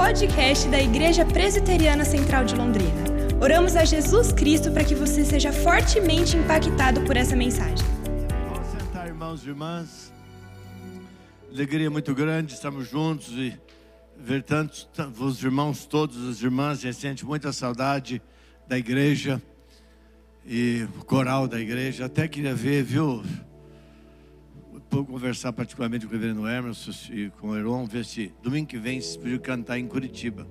podcast da Igreja Presbiteriana Central de Londrina. Oramos a Jesus Cristo para que você seja fortemente impactado por essa mensagem. Vamos sentar, irmãos e irmãs. Alegria muito grande, estamos juntos e ver tantos, os irmãos todos, as irmãs, a sente muita saudade da igreja e o coral da igreja. Até queria ver, viu? Vou conversar particularmente com o reverendo Emerson e com o Heron, ver se domingo que vem se podiam cantar em Curitiba.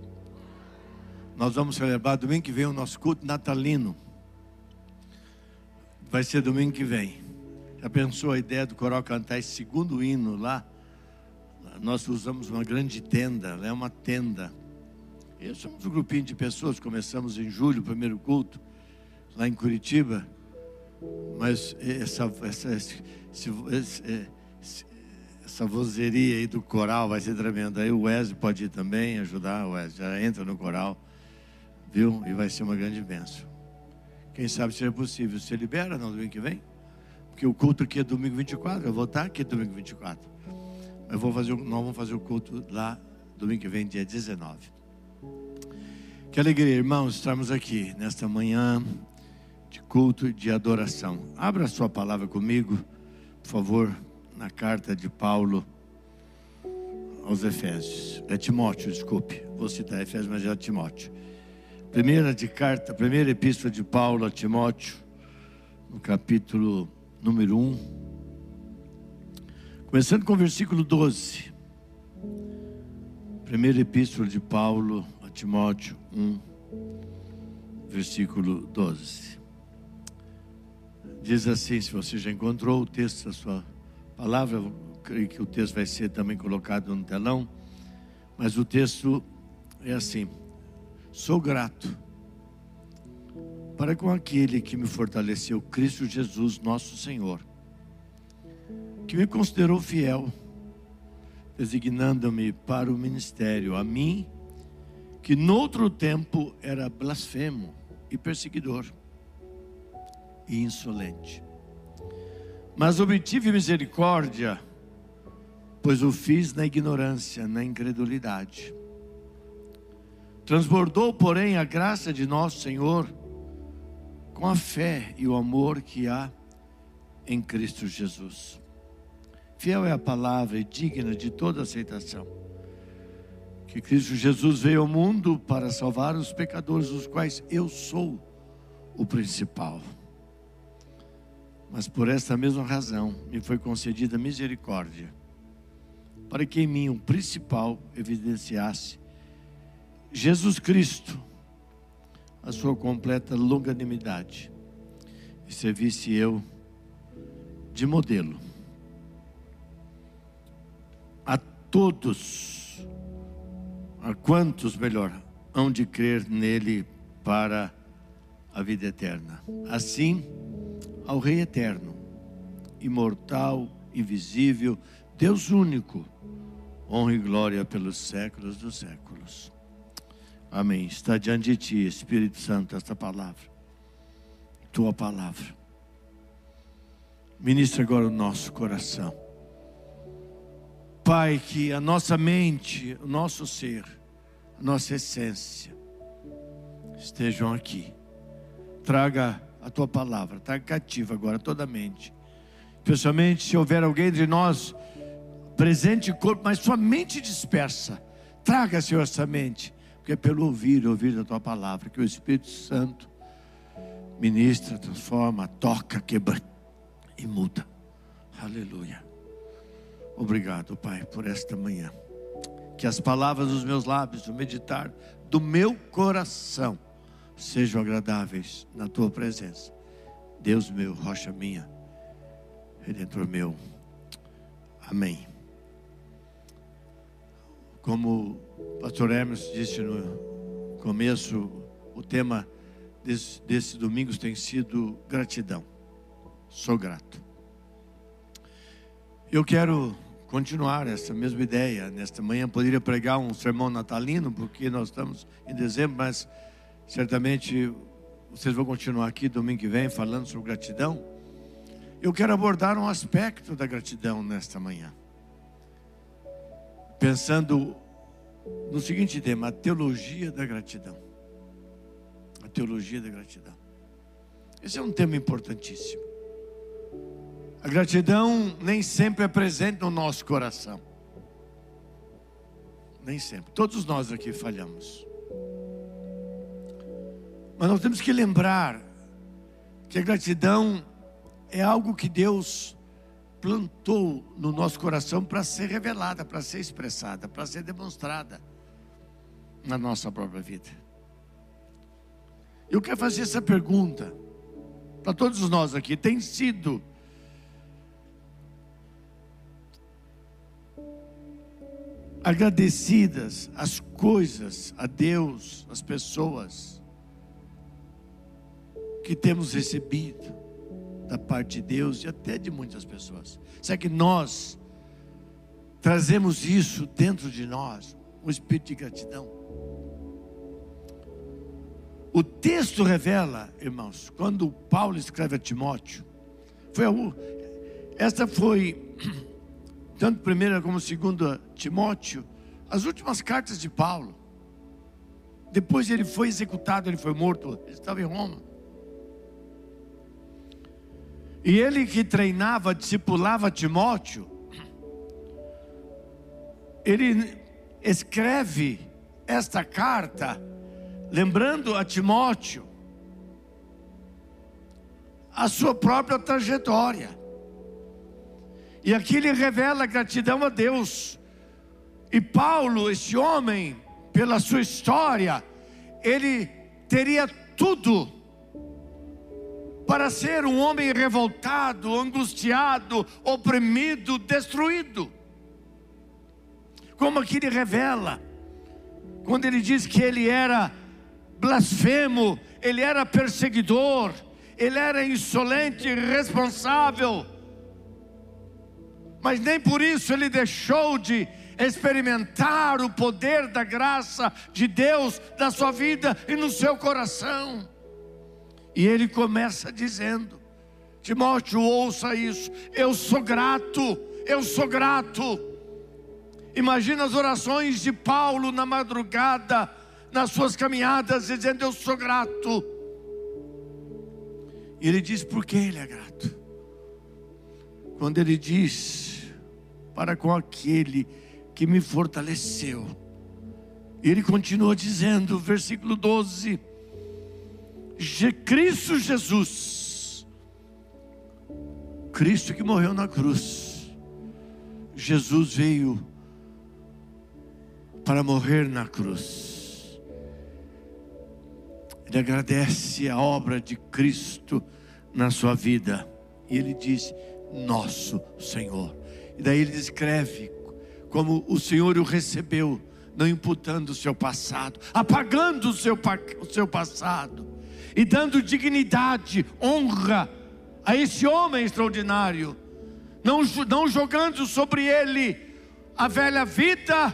Nós vamos celebrar domingo que vem o nosso culto natalino. Vai ser domingo que vem. Já pensou a ideia do coral cantar esse segundo hino lá? Nós usamos uma grande tenda, é uma tenda. E somos um grupinho de pessoas, começamos em julho, o primeiro culto, lá em Curitiba. Mas essa, essa, esse, essa vozeria aí do coral vai ser tremenda. Aí o Wesley pode ir também ajudar, o Wesley já entra no coral, viu? E vai ser uma grande bênção. Quem sabe se é possível, você libera no domingo que vem? Porque o culto aqui é domingo 24, eu vou estar aqui domingo 24. Eu vou fazer, nós vamos fazer o culto lá domingo que vem, dia 19. Que alegria, irmãos, estarmos aqui nesta manhã de culto de adoração. Abra a sua palavra comigo, por favor, na carta de Paulo aos Efésios. É Timóteo, desculpe. Vou citar Efésios, mas é Timóteo. Primeira de carta, primeira epístola de Paulo a Timóteo, no capítulo número 1. Começando com o versículo 12. Primeira epístola de Paulo a Timóteo 1, versículo 12. Diz assim: se você já encontrou o texto da sua palavra, eu creio que o texto vai ser também colocado no telão, mas o texto é assim: sou grato para com aquele que me fortaleceu, Cristo Jesus, nosso Senhor, que me considerou fiel, designando-me para o ministério, a mim, que noutro tempo era blasfemo e perseguidor e insolente. Mas obtive misericórdia, pois o fiz na ignorância, na incredulidade. Transbordou, porém, a graça de nosso Senhor com a fé e o amor que há em Cristo Jesus. Fiel é a palavra e digna de toda aceitação. Que Cristo Jesus veio ao mundo para salvar os pecadores, dos quais eu sou o principal. Mas por esta mesma razão me foi concedida misericórdia, para que em mim o principal evidenciasse Jesus Cristo, a sua completa longanimidade, e servisse eu de modelo a todos, a quantos melhor, hão de crer nele para a vida eterna. Assim, ao Rei eterno, imortal, invisível, Deus único, honra e glória pelos séculos dos séculos. Amém. Está diante de ti, Espírito Santo, esta palavra, tua palavra. Ministra agora o nosso coração. Pai, que a nossa mente, o nosso ser, a nossa essência estejam aqui. Traga a tua palavra, está cativa agora toda a mente. Especialmente se houver alguém entre nós presente em corpo, mas sua mente dispersa. Traga, Senhor, essa mente, porque é pelo ouvir, ouvir da tua palavra, que o Espírito Santo ministra, transforma, toca, quebra e muda. Aleluia. Obrigado, Pai, por esta manhã. Que as palavras dos meus lábios, o meditar do meu coração, sejam agradáveis na tua presença. Deus meu, rocha minha, redentor meu. Amém. Como o pastor Hermes disse no começo, o tema desse, desse domingo tem sido gratidão. Sou grato. Eu quero continuar essa mesma ideia. Nesta manhã poderia pregar um sermão natalino, porque nós estamos em dezembro, mas Certamente vocês vão continuar aqui domingo que vem falando sobre gratidão. Eu quero abordar um aspecto da gratidão nesta manhã. Pensando no seguinte tema: a teologia da gratidão. A teologia da gratidão. Esse é um tema importantíssimo. A gratidão nem sempre é presente no nosso coração. Nem sempre. Todos nós aqui falhamos. Mas nós temos que lembrar que a gratidão é algo que Deus plantou no nosso coração para ser revelada, para ser expressada, para ser demonstrada na nossa própria vida. Eu quero fazer essa pergunta para todos nós aqui: tem sido agradecidas as coisas, a Deus, as pessoas que temos recebido da parte de Deus e até de muitas pessoas. Será que nós trazemos isso dentro de nós, um espírito de gratidão? O texto revela, irmãos, quando Paulo escreve a Timóteo, foi a, esta foi tanto primeira como segunda Timóteo, as últimas cartas de Paulo. Depois ele foi executado, ele foi morto, ele estava em Roma. E ele que treinava, discipulava Timóteo, ele escreve esta carta, lembrando a Timóteo a sua própria trajetória. E aqui ele revela gratidão a Deus. E Paulo, esse homem, pela sua história, ele teria tudo para ser um homem revoltado, angustiado, oprimido, destruído. Como aqui ele revela, quando ele diz que ele era blasfemo, ele era perseguidor, ele era insolente, irresponsável mas nem por isso ele deixou de experimentar o poder da graça de Deus na sua vida e no seu coração. E ele começa dizendo: Timóteo, ouça isso, eu sou grato, eu sou grato. Imagina as orações de Paulo na madrugada, nas suas caminhadas, dizendo: Eu sou grato. E ele diz por que ele é grato. Quando ele diz: para com aquele que me fortaleceu. Ele continua dizendo, versículo 12: Cristo Jesus, Cristo que morreu na cruz, Jesus veio para morrer na cruz. Ele agradece a obra de Cristo na sua vida. E ele diz: Nosso Senhor. E daí ele descreve como o Senhor o recebeu, não imputando o seu passado, apagando o seu, o seu passado e dando dignidade, honra a esse homem extraordinário, não, não jogando sobre ele a velha vida,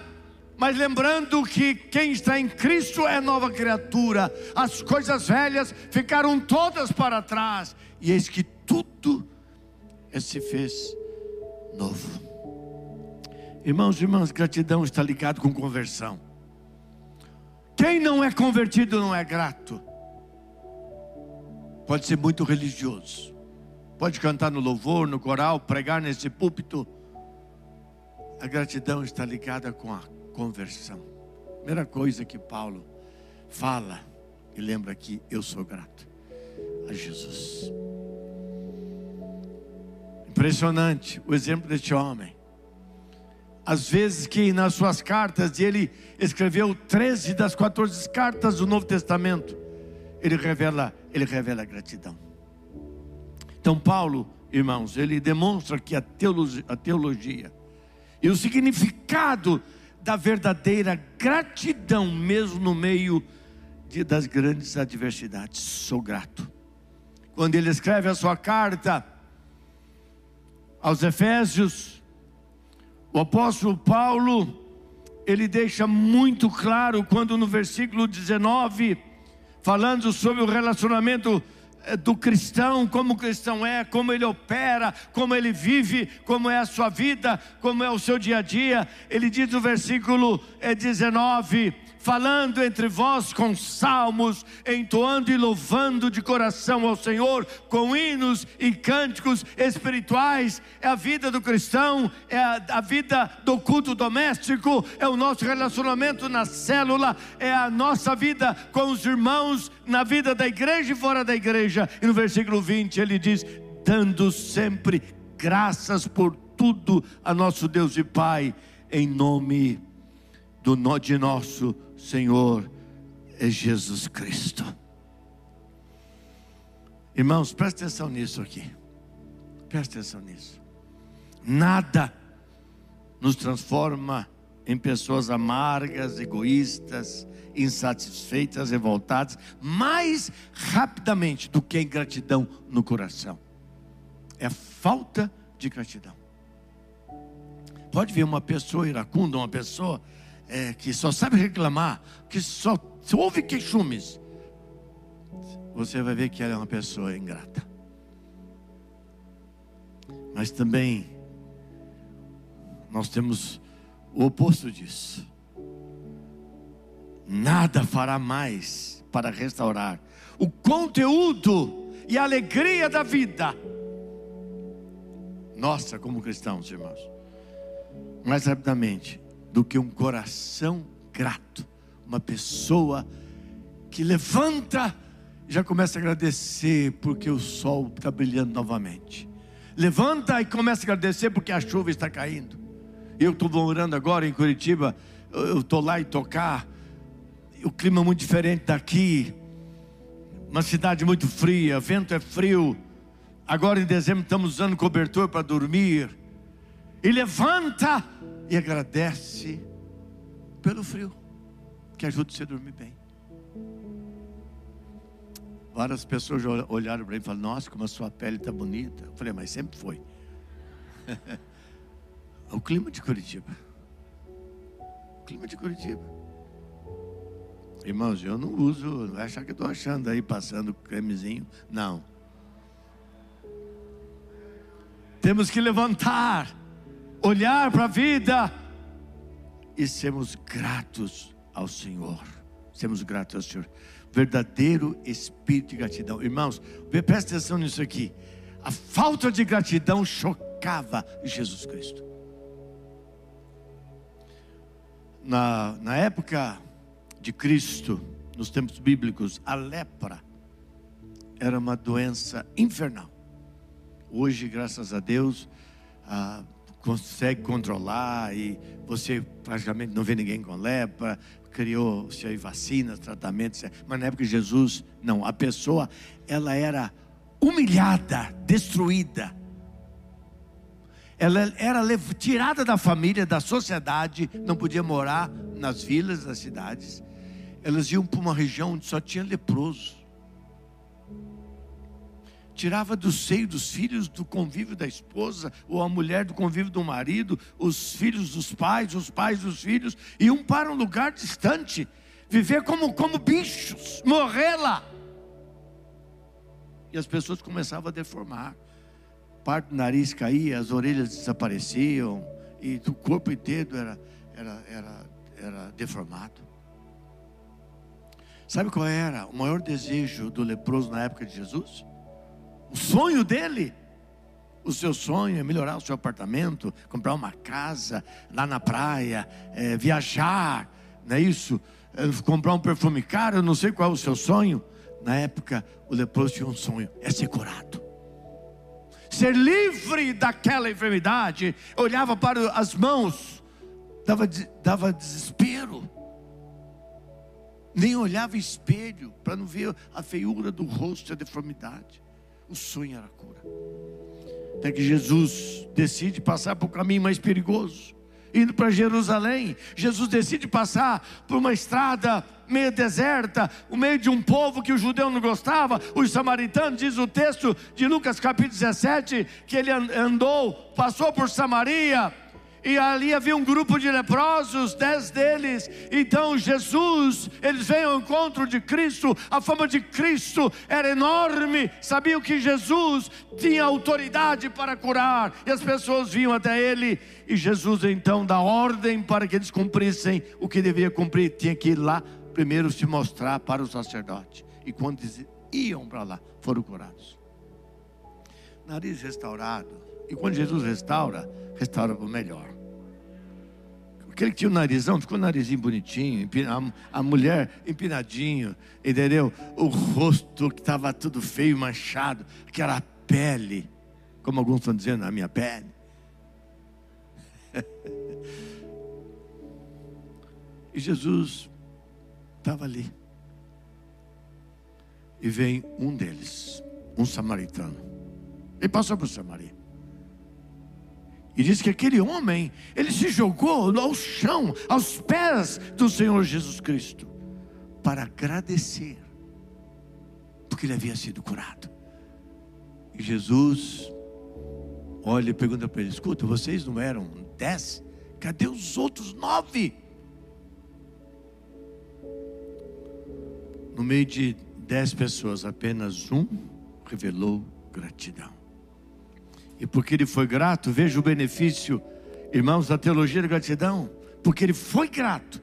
mas lembrando que quem está em Cristo é nova criatura, as coisas velhas ficaram todas para trás, e eis que tudo se fez novo. Irmãos e irmãs, gratidão está ligado com conversão. Quem não é convertido não é grato. Pode ser muito religioso. Pode cantar no louvor, no coral, pregar nesse púlpito. A gratidão está ligada com a conversão. Primeira coisa que Paulo fala e lembra aqui, eu sou grato a Jesus. Impressionante o exemplo deste homem. Às vezes que nas suas cartas, ele escreveu 13 das 14 cartas do Novo Testamento, ele revela, ele revela a gratidão. Então Paulo, irmãos, ele demonstra que a teologia, a teologia e o significado da verdadeira gratidão, mesmo no meio de, das grandes adversidades. Sou grato. Quando ele escreve a sua carta, aos Efésios, o apóstolo Paulo, ele deixa muito claro quando no versículo 19, falando sobre o relacionamento eh, do cristão, como o cristão é, como ele opera, como ele vive, como é a sua vida, como é o seu dia a dia. Ele diz no versículo 19: eh, falando entre vós com salmos, entoando e louvando de coração ao Senhor, com hinos e cânticos espirituais. É a vida do cristão, é a, a vida do culto doméstico, é o nosso relacionamento na célula, é a nossa vida com os irmãos, na vida da igreja e fora da igreja. E no versículo 20 ele diz: dando sempre graças por tudo a nosso Deus e Pai, em nome do de nosso Senhor é Jesus Cristo. Irmãos, preste atenção nisso aqui. Preste atenção nisso. Nada nos transforma em pessoas amargas, egoístas, insatisfeitas, revoltadas, mais rapidamente do que a ingratidão no coração. É falta de gratidão. Pode ver uma pessoa iracunda, uma pessoa é, que só sabe reclamar, que só ouve queixumes, você vai ver que ela é uma pessoa ingrata. Mas também nós temos o oposto disso. Nada fará mais para restaurar o conteúdo e a alegria da vida. Nossa, como cristãos, irmãos. Mais rapidamente, do que um coração grato, uma pessoa que levanta e já começa a agradecer porque o sol está brilhando novamente. Levanta e começa a agradecer porque a chuva está caindo. Eu estou morando agora em Curitiba, eu estou lá em tocar, o clima é muito diferente daqui, uma cidade muito fria, vento é frio. Agora em dezembro estamos usando cobertor para dormir. E levanta e agradece pelo frio, que ajuda você a dormir bem. Várias pessoas olharam para mim e falaram: Nossa, como a sua pele está bonita. Eu falei: Mas sempre foi. o clima de Curitiba. O clima de Curitiba. Irmãos, eu não uso, não vai achar que estou achando aí passando cremezinho. Não. Temos que levantar olhar para a vida e sermos gratos ao Senhor. Sermos gratos ao Senhor. Verdadeiro espírito de gratidão. Irmãos, presta atenção nisso aqui. A falta de gratidão chocava Jesus Cristo. Na, na época de Cristo, nos tempos bíblicos, a lepra era uma doença infernal. Hoje, graças a Deus, ah, consegue controlar e você praticamente não vê ninguém com lepra, criou-se aí vacinas, tratamentos, mas na época de Jesus, não, a pessoa ela era humilhada, destruída. Ela era tirada da família, da sociedade, não podia morar nas vilas das cidades. Elas iam para uma região onde só tinha leproso tirava do seio dos filhos do convívio da esposa, ou a mulher do convívio do marido, os filhos dos pais, os pais dos filhos, iam para um lugar distante, viver como, como bichos, morrer lá. E as pessoas começavam a deformar, parte do nariz caía, as orelhas desapareciam, e o corpo inteiro era, era, era, era deformado. Sabe qual era o maior desejo do leproso na época de Jesus? O sonho dele, o seu sonho é melhorar o seu apartamento, comprar uma casa lá na praia, é, viajar, não é isso? É, comprar um perfume caro, eu não sei qual é o seu sonho. Na época, o leproso tinha um sonho: é ser curado. Ser livre daquela enfermidade, olhava para as mãos, dava, dava desespero nem olhava espelho para não ver a feiura do rosto e a deformidade. O sonho era a cura. Até que Jesus decide passar por um caminho mais perigoso. Indo para Jerusalém, Jesus decide passar por uma estrada meio deserta, o meio de um povo que o judeu não gostava, os samaritanos, diz o texto de Lucas capítulo 17, que ele andou, passou por Samaria, e ali havia um grupo de leprosos, dez deles. Então Jesus, eles vêm ao encontro de Cristo, a fama de Cristo era enorme, sabiam que Jesus tinha autoridade para curar, e as pessoas vinham até ele, e Jesus então dá ordem para que eles cumprissem o que devia cumprir, tinha que ir lá primeiro se mostrar para o sacerdote, e quando iam para lá, foram curados. Nariz restaurado, e quando Jesus restaura, restaura para o melhor. Aquele que tinha o narizão, ficou o narizinho bonitinho, a, mulher empinadinho, entendeu? O rosto que estava tudo feio, manchado, aquela pele, como alguns estão dizendo, a minha pele. e Jesus estava ali. E vem um deles, um samaritano. Ele passou por Samaria. E diz que aquele homem, ele se jogou ao chão, aos pés do Senhor Jesus Cristo, para agradecer, porque ele havia sido curado. E Jesus olha e pergunta para ele: escuta, vocês não eram dez? Cadê os outros nove? No meio de dez pessoas, apenas um revelou gratidão. E porque ele foi grato, veja o benefício, irmãos, da teologia da gratidão. Porque ele foi grato.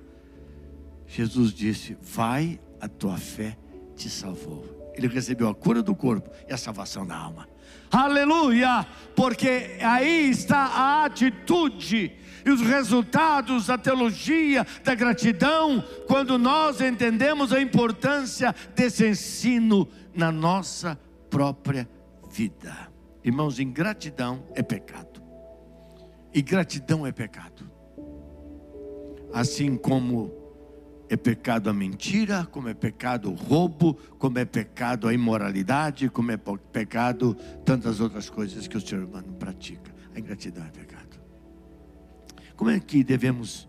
Jesus disse: Vai, a tua fé te salvou. Ele recebeu a cura do corpo e a salvação da alma. Aleluia! Porque aí está a atitude e os resultados da teologia da gratidão, quando nós entendemos a importância desse ensino na nossa própria vida. Irmãos, ingratidão é pecado. E gratidão é pecado. Assim como é pecado a mentira, como é pecado o roubo, como é pecado a imoralidade, como é pecado tantas outras coisas que o ser humano pratica. A ingratidão é pecado. Como é que devemos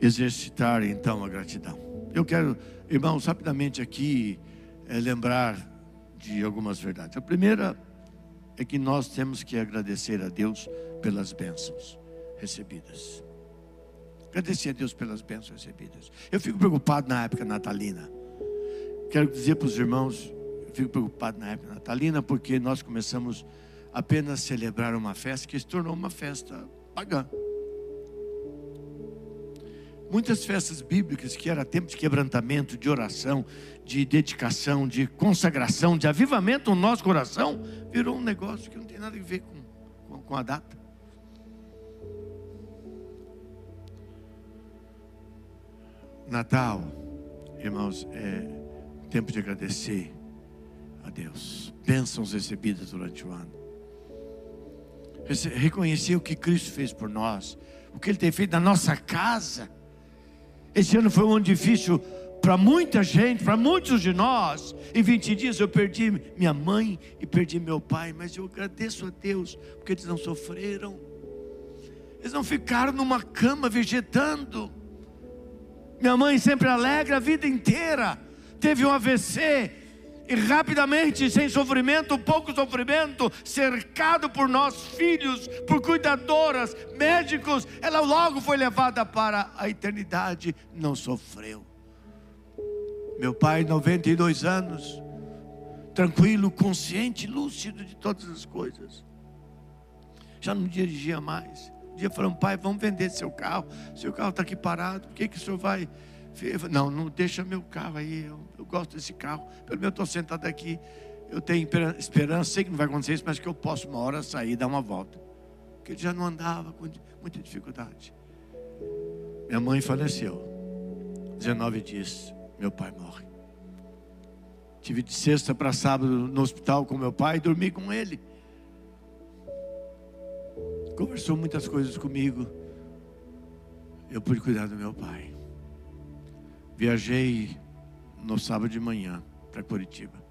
exercitar então a gratidão? Eu quero, irmãos, rapidamente aqui é, lembrar de algumas verdades. A primeira é que nós temos que agradecer a Deus pelas bênçãos recebidas. Agradecer a Deus pelas bênçãos recebidas. Eu fico preocupado na época natalina. Quero dizer para os irmãos, eu fico preocupado na época natalina porque nós começamos apenas a celebrar uma festa que se tornou uma festa pagã. Muitas festas bíblicas que era tempo de quebrantamento, de oração, de dedicação, de consagração, de avivamento no nosso coração, virou um negócio que não tem nada a ver com, com, com a data. Natal, irmãos, é tempo de agradecer a Deus. Bênçãos recebidas durante o ano. Reconhecer o que Cristo fez por nós, o que Ele tem feito na nossa casa esse ano foi um ano difícil para muita gente, para muitos de nós. Em 20 dias eu perdi minha mãe e perdi meu pai, mas eu agradeço a Deus, porque eles não sofreram, eles não ficaram numa cama vegetando. Minha mãe sempre alegre a vida inteira, teve um AVC, e rapidamente, sem sofrimento, pouco sofrimento, cercado por nós filhos, por cuidadoras, médicos, ela logo foi levada para a eternidade, não sofreu. Meu pai, 92 anos, tranquilo, consciente, lúcido de todas as coisas. Já não dirigia mais. Um dia falaram, pai, vamos vender seu carro. Seu carro está aqui parado, o que, que o senhor vai não, não deixa meu carro aí. Eu, eu gosto desse carro. Pelo menos eu estou sentado aqui. Eu tenho esperança, sei que não vai acontecer isso, mas que eu posso uma hora sair e dar uma volta. Porque ele já não andava com muita dificuldade. Minha mãe faleceu. 19 dias, meu pai morre. Tive de sexta para sábado no hospital com meu pai e dormi com ele. Conversou muitas coisas comigo. Eu pude cuidar do meu pai. Viajei no sábado de manhã para Curitiba.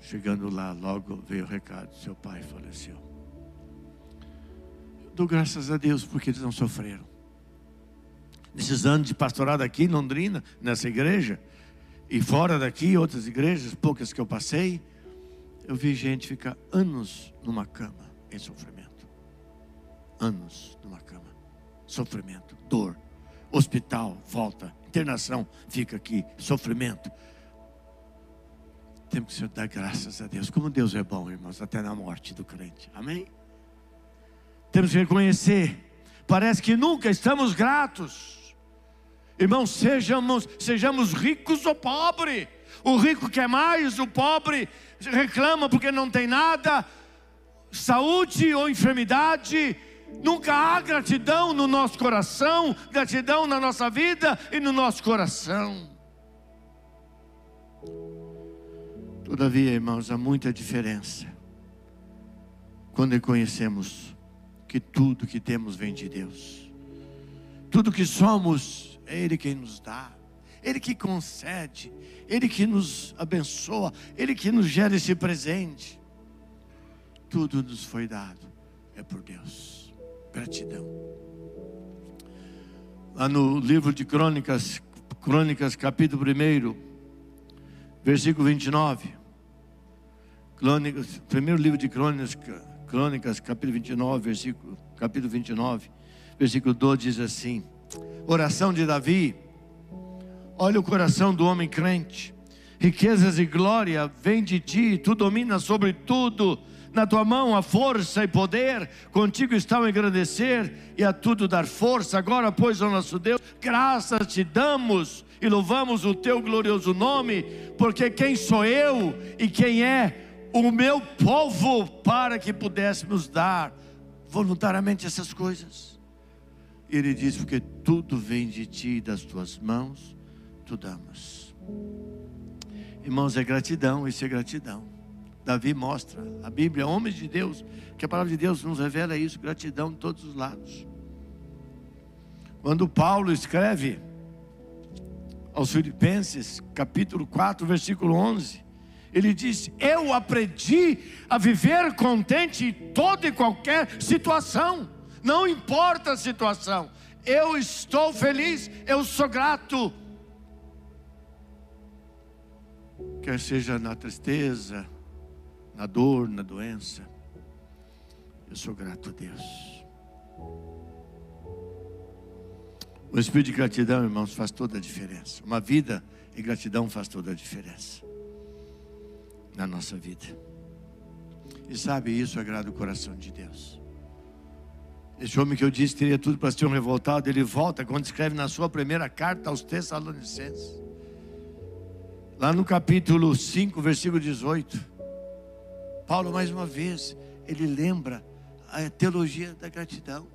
Chegando lá, logo veio o recado: seu pai faleceu. Eu dou graças a Deus porque eles não sofreram. Nesses anos de pastorado aqui em Londrina, nessa igreja, e fora daqui, outras igrejas, poucas que eu passei, eu vi gente ficar anos numa cama em sofrimento. anos numa cama. Sofrimento, dor, hospital, volta, internação, fica aqui, sofrimento. Temos que dar graças a Deus. Como Deus é bom, irmãos, até na morte do crente. Amém? Temos que reconhecer. Parece que nunca estamos gratos. Irmãos, sejamos, sejamos ricos ou pobres. O rico quer mais, o pobre reclama porque não tem nada. Saúde ou enfermidade, nunca há gratidão no nosso coração, gratidão na nossa vida e no nosso coração. Todavia, irmãos, há muita diferença quando reconhecemos que tudo que temos vem de Deus, tudo que somos, é Ele quem nos dá, Ele que concede, Ele que nos abençoa, Ele que nos gera esse presente. Tudo nos foi dado, é por Deus. Gratidão. Lá no livro de Crônicas, Crônicas, capítulo 1, versículo 29. Crônicas, primeiro livro de Crônicas, Crônicas, capítulo 29, versículo, capítulo 29, versículo 12 diz assim: Oração de Davi. Olha o coração do homem crente. Riquezas e glória vêm de ti, tu dominas sobre tudo. Na tua mão a força e poder, contigo está o engrandecer e a tudo dar força. Agora, pois, ó nosso Deus, graças te damos e louvamos o teu glorioso nome, porque quem sou eu e quem é o meu povo para que pudéssemos dar voluntariamente essas coisas. Ele diz: porque tudo vem de ti das tuas mãos, tu damos. Irmãos, é gratidão, isso é gratidão. Davi mostra, a Bíblia, homens de Deus, que a palavra de Deus nos revela isso, gratidão de todos os lados. Quando Paulo escreve aos Filipenses, capítulo 4, versículo 11, ele diz: Eu aprendi a viver contente em toda e qualquer situação, não importa a situação, eu estou feliz, eu sou grato. Quer seja na tristeza, na dor, na doença. Eu sou grato a Deus. O espírito de gratidão, irmãos, faz toda a diferença. Uma vida em gratidão faz toda a diferença na nossa vida. E sabe, isso agrada o coração de Deus. Esse homem que eu disse teria tudo para ser um revoltado, ele volta quando escreve na sua primeira carta aos Tessalonicenses. Lá no capítulo 5, versículo 18. Paulo, mais uma vez, ele lembra a teologia da gratidão.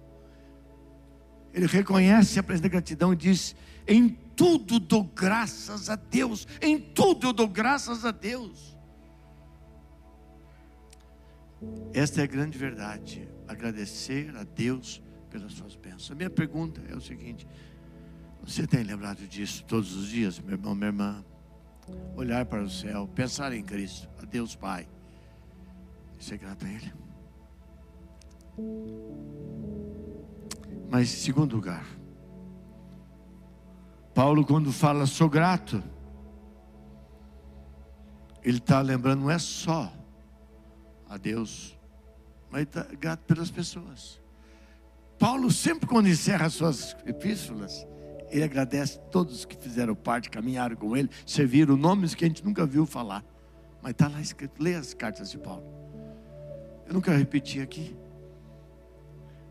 Ele reconhece a presença da gratidão e diz: Em tudo dou graças a Deus, em tudo eu dou graças a Deus. Esta é a grande verdade, agradecer a Deus pelas suas bênçãos. A minha pergunta é o seguinte: você tem lembrado disso todos os dias, meu irmão, minha irmã? Olhar para o céu, pensar em Cristo, a Deus Pai ser grato a Ele. Mas, em segundo lugar, Paulo, quando fala sou grato, ele está lembrando, não é só a Deus, mas está grato pelas pessoas. Paulo, sempre quando encerra suas epístolas, ele agradece todos que fizeram parte, caminharam com ele, serviram nomes que a gente nunca viu falar. Mas está lá escrito, lê as cartas de Paulo. Eu não quero repetir aqui.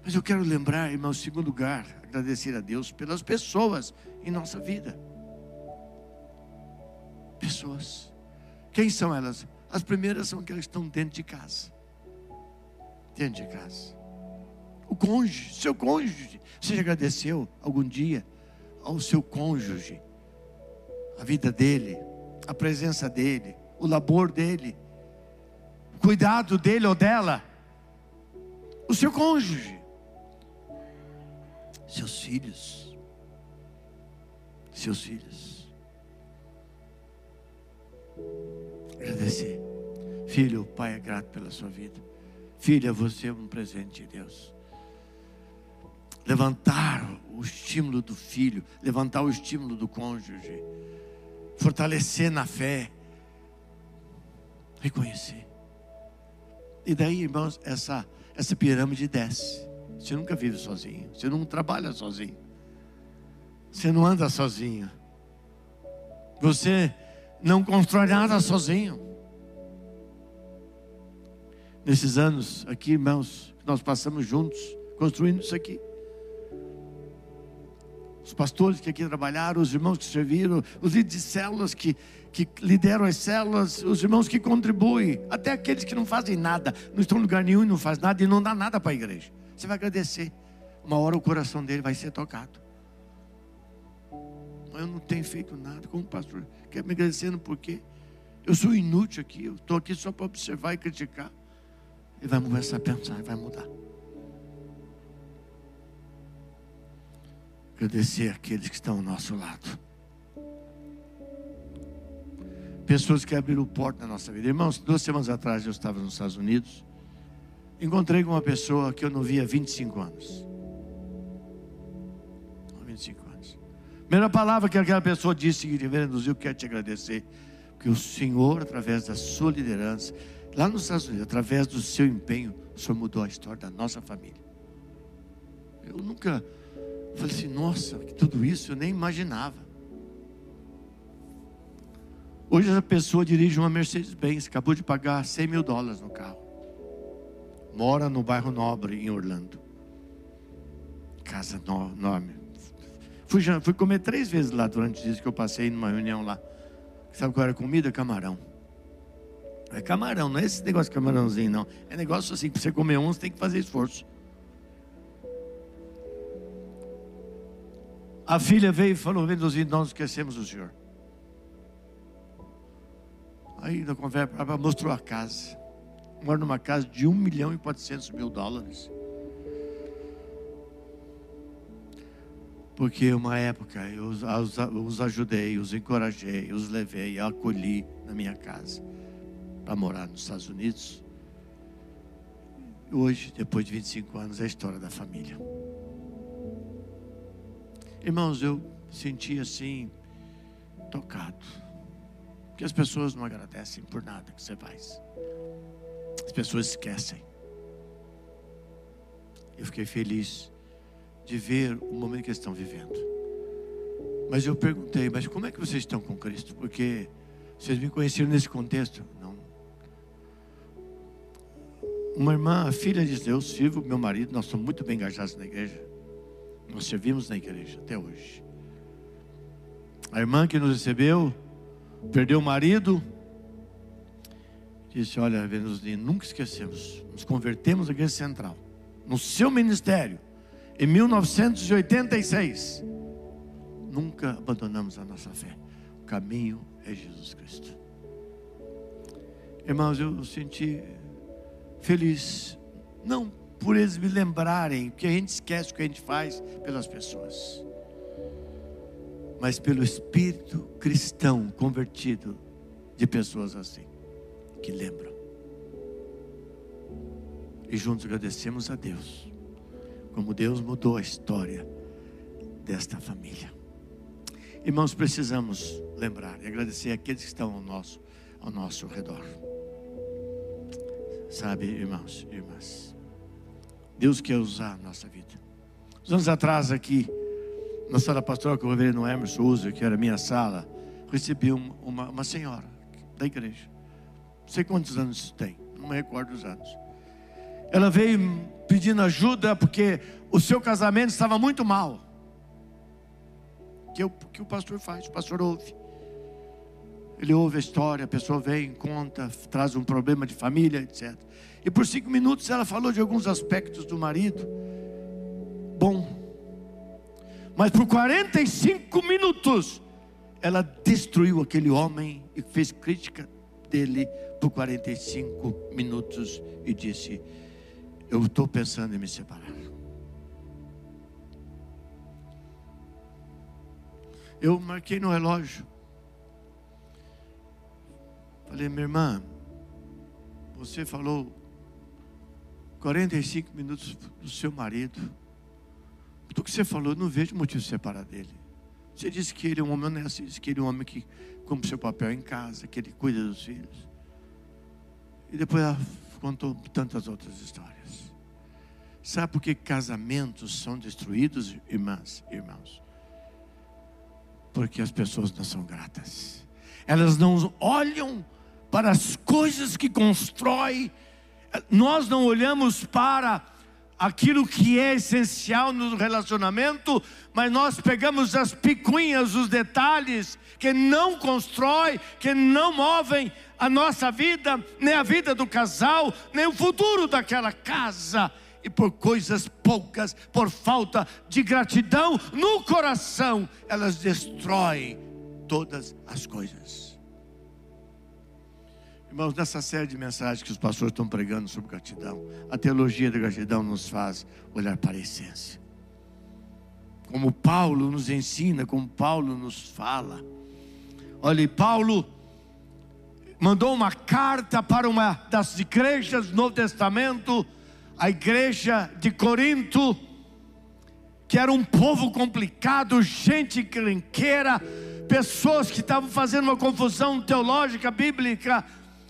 Mas eu quero lembrar, irmão, em segundo lugar, agradecer a Deus pelas pessoas em nossa vida. Pessoas. Quem são elas? As primeiras são aquelas que estão dentro de casa. Dentro de casa. O cônjuge, seu cônjuge. Você já agradeceu algum dia ao seu cônjuge? A vida dele, a presença dele, o labor dele cuidado dele ou dela, o seu cônjuge, seus filhos, seus filhos. Agradecer. Filho, o pai é grato pela sua vida. Filha, você é um presente de Deus. Levantar o estímulo do filho, levantar o estímulo do cônjuge, fortalecer na fé, reconhecer. E daí, irmãos, essa, essa pirâmide desce. Você nunca vive sozinho. Você não trabalha sozinho. Você não anda sozinho. Você não constrói nada sozinho. Nesses anos aqui, irmãos, nós passamos juntos, construindo isso aqui. Os pastores que aqui trabalharam, os irmãos que serviram, os líderes de células que, que lideram as células, os irmãos que contribuem, até aqueles que não fazem nada, não estão em lugar nenhum e não fazem nada e não dá nada para a igreja. Você vai agradecer. Uma hora o coração dele vai ser tocado. Eu não tenho feito nada como pastor. Quer me agradecendo por quê? Eu sou inútil aqui, eu estou aqui só para observar e criticar. Ele vai começar a pensar, vai mudar. Agradecer aqueles que estão ao nosso lado. Pessoas que abriram porta na nossa vida. Irmãos, duas semanas atrás eu estava nos Estados Unidos. Encontrei com uma pessoa que eu não via há 25 anos. 25 anos. Primeira palavra que aquela pessoa disse, reverendo eu quero te agradecer. Porque o Senhor, através da sua liderança, lá nos Estados Unidos, através do seu empenho, o Senhor mudou a história da nossa família. Eu nunca Falei assim, nossa, que tudo isso eu nem imaginava. Hoje essa pessoa dirige uma Mercedes-Benz, acabou de pagar 100 mil dólares no carro. Mora no bairro Nobre, em Orlando. Casa enorme. Fui, fui comer três vezes lá durante o dia que eu passei numa reunião lá. Sabe qual era a comida? Camarão. É camarão, não é esse negócio de camarãozinho, não. É negócio assim, para você comer um, você tem que fazer esforço. A filha veio e falou: Vendozinho, nós esquecemos o senhor. Aí na conversa, mostrou a casa. Mora numa casa de 1 milhão e 400 mil dólares. Porque uma época eu os, os ajudei, os encorajei, os levei, acolhi na minha casa para morar nos Estados Unidos. Hoje, depois de 25 anos, é a história da família. Irmãos, eu senti assim, tocado. Porque as pessoas não agradecem por nada que você faz. As pessoas esquecem. Eu fiquei feliz de ver o momento que eles estão vivendo. Mas eu perguntei, mas como é que vocês estão com Cristo? Porque vocês me conheceram nesse contexto? Não. Uma irmã, filha de Deus, sirvo meu marido, nós somos muito bem engajados na igreja. Nós servimos na igreja até hoje. A irmã que nos recebeu, perdeu o marido, disse: Olha, Venusinho, nunca esquecemos, nos convertemos à igreja central, no seu ministério, em 1986. Nunca abandonamos a nossa fé. O caminho é Jesus Cristo. Irmãos, eu senti feliz, não por eles me lembrarem, que a gente esquece o que a gente faz pelas pessoas, mas pelo espírito cristão convertido de pessoas assim, que lembram. E juntos agradecemos a Deus, como Deus mudou a história desta família. Irmãos, precisamos lembrar e agradecer aqueles que estão ao nosso, ao nosso redor. Sabe, irmãos e irmãs, Deus quer usar a nossa vida. Uns anos atrás aqui, na sala pastoral que o reverendo Emerson usa, que era minha sala, recebi uma, uma senhora da igreja. Não sei quantos anos tem, não me recordo os anos. Ela veio pedindo ajuda porque o seu casamento estava muito mal. Que, o que o pastor faz? O pastor ouve. Ele ouve a história, a pessoa vem, conta, traz um problema de família, etc. E por cinco minutos ela falou de alguns aspectos do marido. Bom. Mas por 45 minutos ela destruiu aquele homem e fez crítica dele por 45 minutos e disse: Eu estou pensando em me separar. Eu marquei no relógio. Falei, minha irmã, você falou 45 minutos do seu marido. Do que você falou, eu não vejo motivo de separar dele. Você disse que ele é um homem honesto, disse que ele é um homem que cumpre seu papel em casa, que ele cuida dos filhos. E depois ela contou tantas outras histórias. Sabe por que casamentos são destruídos, irmãs, irmãos? Porque as pessoas não são gratas. Elas não olham para as coisas que constrói. Nós não olhamos para aquilo que é essencial no relacionamento, mas nós pegamos as picuinhas, os detalhes que não constrói, que não movem a nossa vida, nem a vida do casal, nem o futuro daquela casa. E por coisas poucas, por falta de gratidão no coração, elas destroem todas as coisas. Irmãos, nessa série de mensagens que os pastores estão pregando sobre gratidão, a teologia da gratidão nos faz olhar para a essência. Como Paulo nos ensina, como Paulo nos fala. Olha, Paulo mandou uma carta para uma das igrejas do Novo Testamento, a igreja de Corinto, que era um povo complicado, gente crenqueira, pessoas que estavam fazendo uma confusão teológica, bíblica,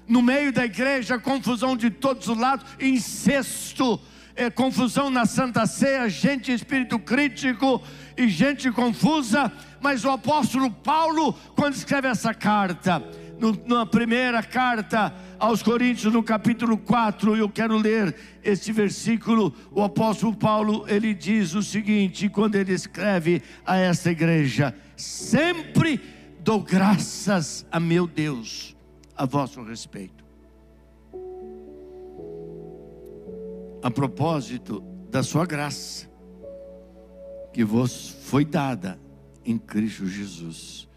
no meio da igreja, confusão de todos os lados, incesto, é, confusão na Santa Ceia, gente espírito crítico e gente confusa. Mas o apóstolo Paulo, quando escreve essa carta, no, na primeira carta aos Coríntios, no capítulo 4, eu quero ler este versículo. O apóstolo Paulo ele diz o seguinte: quando ele escreve a esta igreja, sempre dou graças a meu Deus a vosso respeito. A propósito da sua graça, que vos foi dada em Cristo Jesus,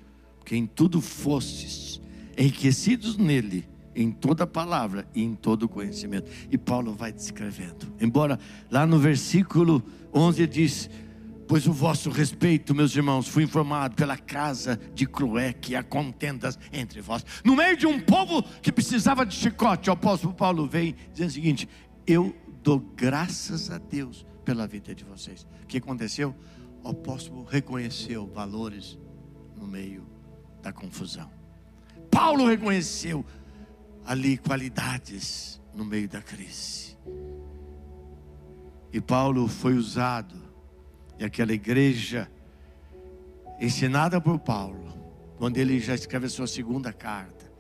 que em tudo fostes enriquecidos nele, em toda palavra e em todo conhecimento. E Paulo vai descrevendo. Embora lá no versículo 11 diz: Pois o vosso respeito, meus irmãos, fui informado pela casa de Cloé que há contendas entre vós. No meio de um povo que precisava de chicote, o apóstolo Paulo vem dizendo o seguinte: Eu dou graças a Deus pela vida de vocês. O que aconteceu? O apóstolo reconheceu valores no meio da confusão. Paulo reconheceu ali qualidades no meio da crise. E Paulo foi usado e aquela igreja, ensinada por Paulo, quando ele já escreve a sua segunda carta,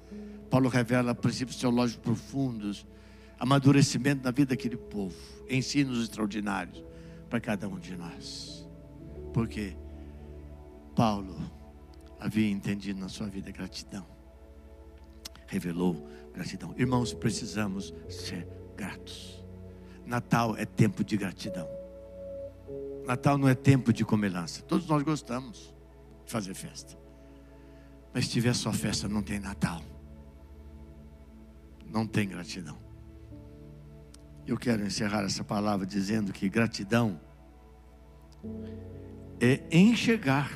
Paulo revela princípios teológicos profundos, amadurecimento da vida daquele povo, ensinos extraordinários para cada um de nós. Porque Paulo havia entendido na sua vida gratidão. Revelou gratidão. Irmãos, precisamos ser gratos. Natal é tempo de gratidão. Natal não é tempo de comelança. Todos nós gostamos de fazer festa. Mas se tiver só festa, não tem Natal. Não tem gratidão. Eu quero encerrar essa palavra dizendo que gratidão é enxergar.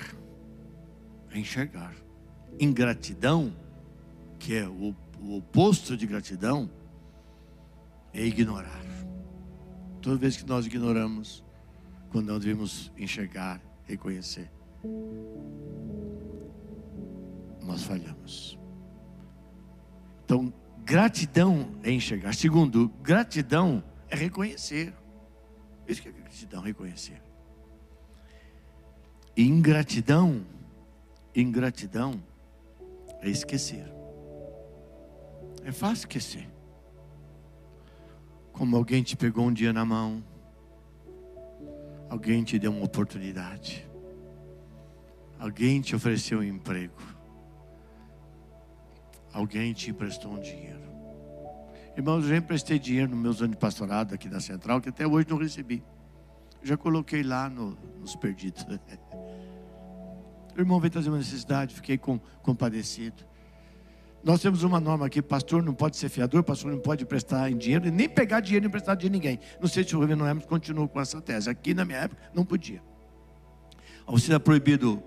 Enxergar. Ingratidão, que é o, o oposto de gratidão, é ignorar. Toda vez que nós ignoramos, quando nós devemos enxergar, reconhecer. Nós falhamos. Então, gratidão é enxergar. Segundo, gratidão é reconhecer. Isso que é gratidão, reconhecer. E ingratidão, ingratidão é esquecer. É fácil esquecer. Como alguém te pegou um dia na mão, Alguém te deu uma oportunidade. Alguém te ofereceu um emprego. Alguém te emprestou um dinheiro. Irmãos, eu já emprestei dinheiro nos meus anos de pastorado aqui na Central, que até hoje não recebi. Já coloquei lá no, nos perdidos. O irmão veio trazer uma necessidade, fiquei com, compadecido. Nós temos uma norma aqui: pastor não pode ser fiador, pastor não pode emprestar em dinheiro, nem pegar dinheiro e emprestar de ninguém. Não sei se o governo Hermes continua com essa tese. Aqui na minha época não podia. Você está proibido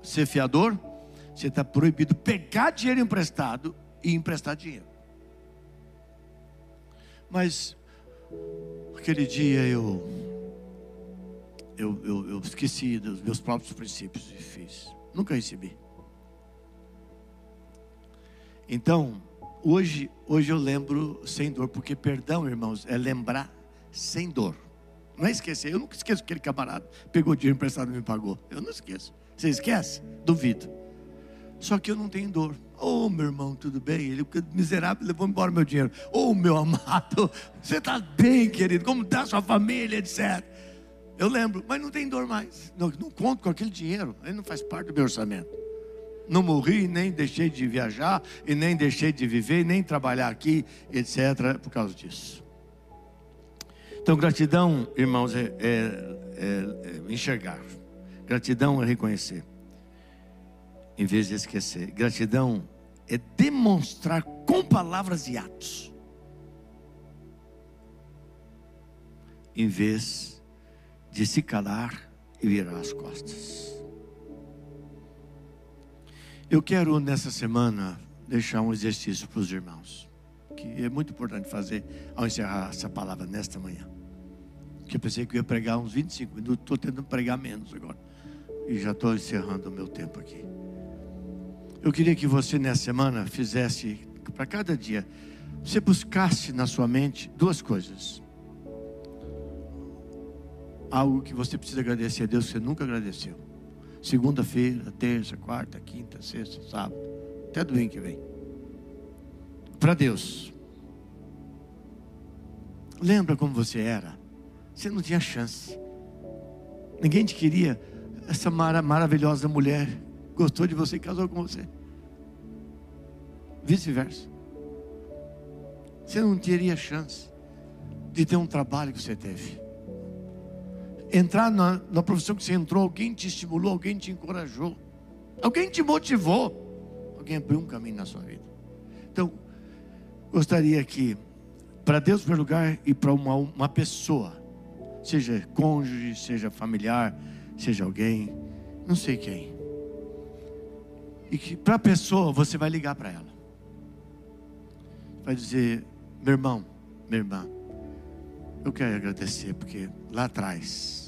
ser fiador, você está proibido pegar dinheiro emprestado e emprestar dinheiro. Mas aquele dia eu, eu, eu, eu esqueci dos meus próprios princípios e fiz. Nunca recebi. Então, hoje, hoje eu lembro sem dor, porque perdão, irmãos, é lembrar sem dor. Não é esquecer. Eu nunca esqueço aquele camarada pegou dinheiro emprestado e me pagou. Eu não esqueço. Você esquece? Duvido. Só que eu não tenho dor. Oh, meu irmão, tudo bem? Ele, miserável, levou embora meu dinheiro. Oh, meu amado, você está bem, querido? Como está sua família, etc. Eu lembro, mas não tem dor mais. Não, não conto com aquele dinheiro. Ele não faz parte do meu orçamento. Não morri, nem deixei de viajar, e nem deixei de viver, nem trabalhar aqui, etc., por causa disso. Então, gratidão, irmãos, é, é, é, é enxergar. Gratidão é reconhecer, em vez de esquecer. Gratidão é demonstrar com palavras e atos, em vez de se calar e virar as costas. Eu quero nessa semana deixar um exercício para os irmãos, que é muito importante fazer ao encerrar essa palavra nesta manhã que eu pensei que eu ia pregar uns 25 minutos, estou tentando pregar menos agora. E já estou encerrando o meu tempo aqui. Eu queria que você nessa semana fizesse, para cada dia, você buscasse na sua mente duas coisas. Algo que você precisa agradecer a Deus que você nunca agradeceu. Segunda-feira, terça, quarta, quinta, sexta, sábado, até domingo que vem. Para Deus. Lembra como você era? Você não tinha chance. Ninguém te queria. Essa mara, maravilhosa mulher gostou de você e casou com você. Vice-versa. Você não teria chance de ter um trabalho que você teve. Entrar na, na profissão que você entrou, alguém te estimulou, alguém te encorajou, alguém te motivou, alguém abriu um caminho na sua vida. Então, gostaria que, para Deus, primeiro lugar, e para uma, uma pessoa, seja cônjuge, seja familiar, seja alguém, não sei quem. E que para a pessoa você vai ligar para ela. Vai dizer: meu irmão, minha irmã, eu quero agradecer porque lá atrás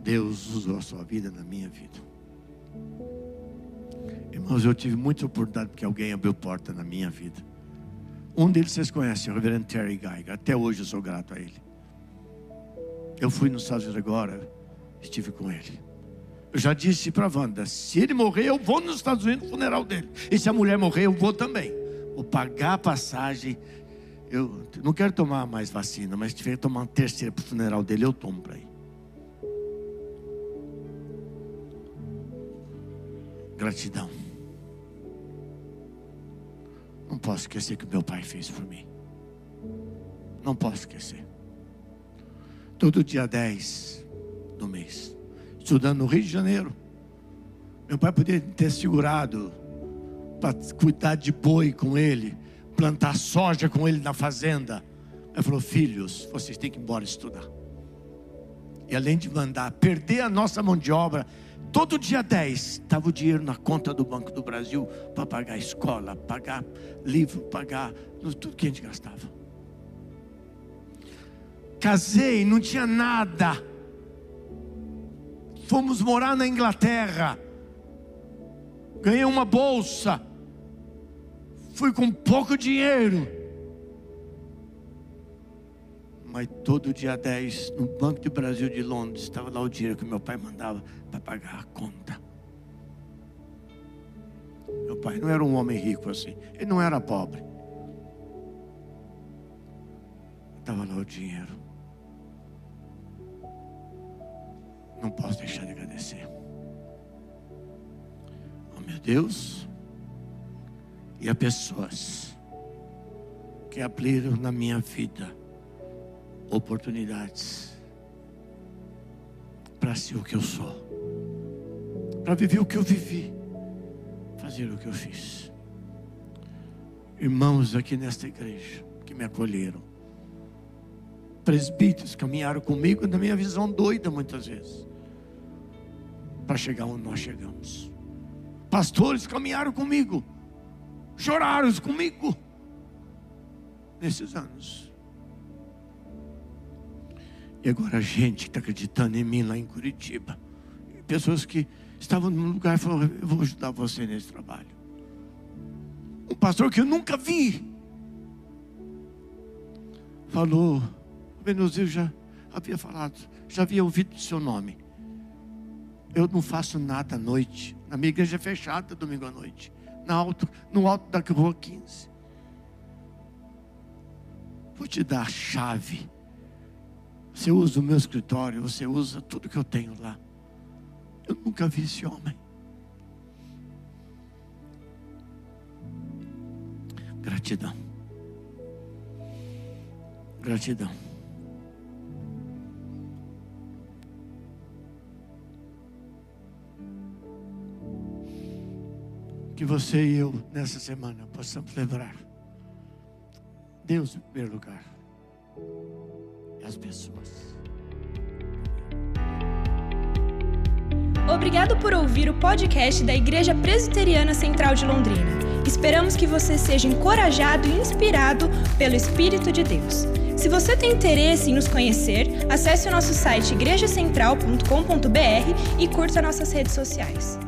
Deus usou a sua vida na minha vida. Irmãos, eu tive muita oportunidade porque alguém abriu porta na minha vida. Um deles vocês conhecem, o reverendo Terry Geiger. Até hoje eu sou grato a ele. Eu fui nos Estados Unidos agora, estive com ele. Eu já disse para a Wanda: se ele morrer, eu vou nos Estados Unidos no funeral dele. E se a mulher morrer, eu vou também. Vou pagar a passagem. Eu não quero tomar mais vacina, mas se tiver que tomar uma terceira para o funeral dele, eu tomo para ir. Gratidão. Não posso esquecer o que meu pai fez por mim. Não posso esquecer todo dia 10 do mês, estudando no Rio de Janeiro. Meu pai podia ter segurado para cuidar de boi com ele, plantar soja com ele na fazenda. Ele falou: Filhos, vocês têm que ir embora estudar. E além de mandar perder a nossa mão de obra, todo dia 10 estava o dinheiro na conta do Banco do Brasil para pagar escola, pagar livro, pagar tudo que a gente gastava. Casei, não tinha nada. Fomos morar na Inglaterra. Ganhei uma bolsa. Fui com pouco dinheiro. Mas todo dia 10, no Banco do Brasil de Londres, estava lá o dinheiro que meu pai mandava para pagar a conta. Meu pai não era um homem rico assim. Ele não era pobre. Estava lá o dinheiro. não posso deixar de agradecer. Oh meu Deus, e a pessoas que abriram na minha vida oportunidades para ser o que eu sou, para viver o que eu vivi, fazer o que eu fiz. Irmãos aqui nesta igreja que me acolheram, presbíteros caminharam comigo na minha visão doida muitas vezes para chegar onde nós chegamos. Pastores caminharam comigo, choraram comigo nesses anos. E agora a gente está acreditando em mim lá em Curitiba. Pessoas que estavam num lugar e falaram: Eu vou ajudar você nesse trabalho. Um pastor que eu nunca vi falou: Benozil já havia falado, já havia ouvido o seu nome. Eu não faço nada à noite. Na minha igreja é fechada domingo à noite. Na alto, no alto da rua 15. Vou te dar a chave. Você usa o meu escritório, você usa tudo que eu tenho lá. Eu nunca vi esse homem. Gratidão. Gratidão. Que você e eu, nessa semana, possamos lembrar Deus em primeiro lugar e as pessoas. Obrigado por ouvir o podcast da Igreja Presbiteriana Central de Londrina. Esperamos que você seja encorajado e inspirado pelo Espírito de Deus. Se você tem interesse em nos conhecer, acesse o nosso site igrejacentral.com.br e curta nossas redes sociais.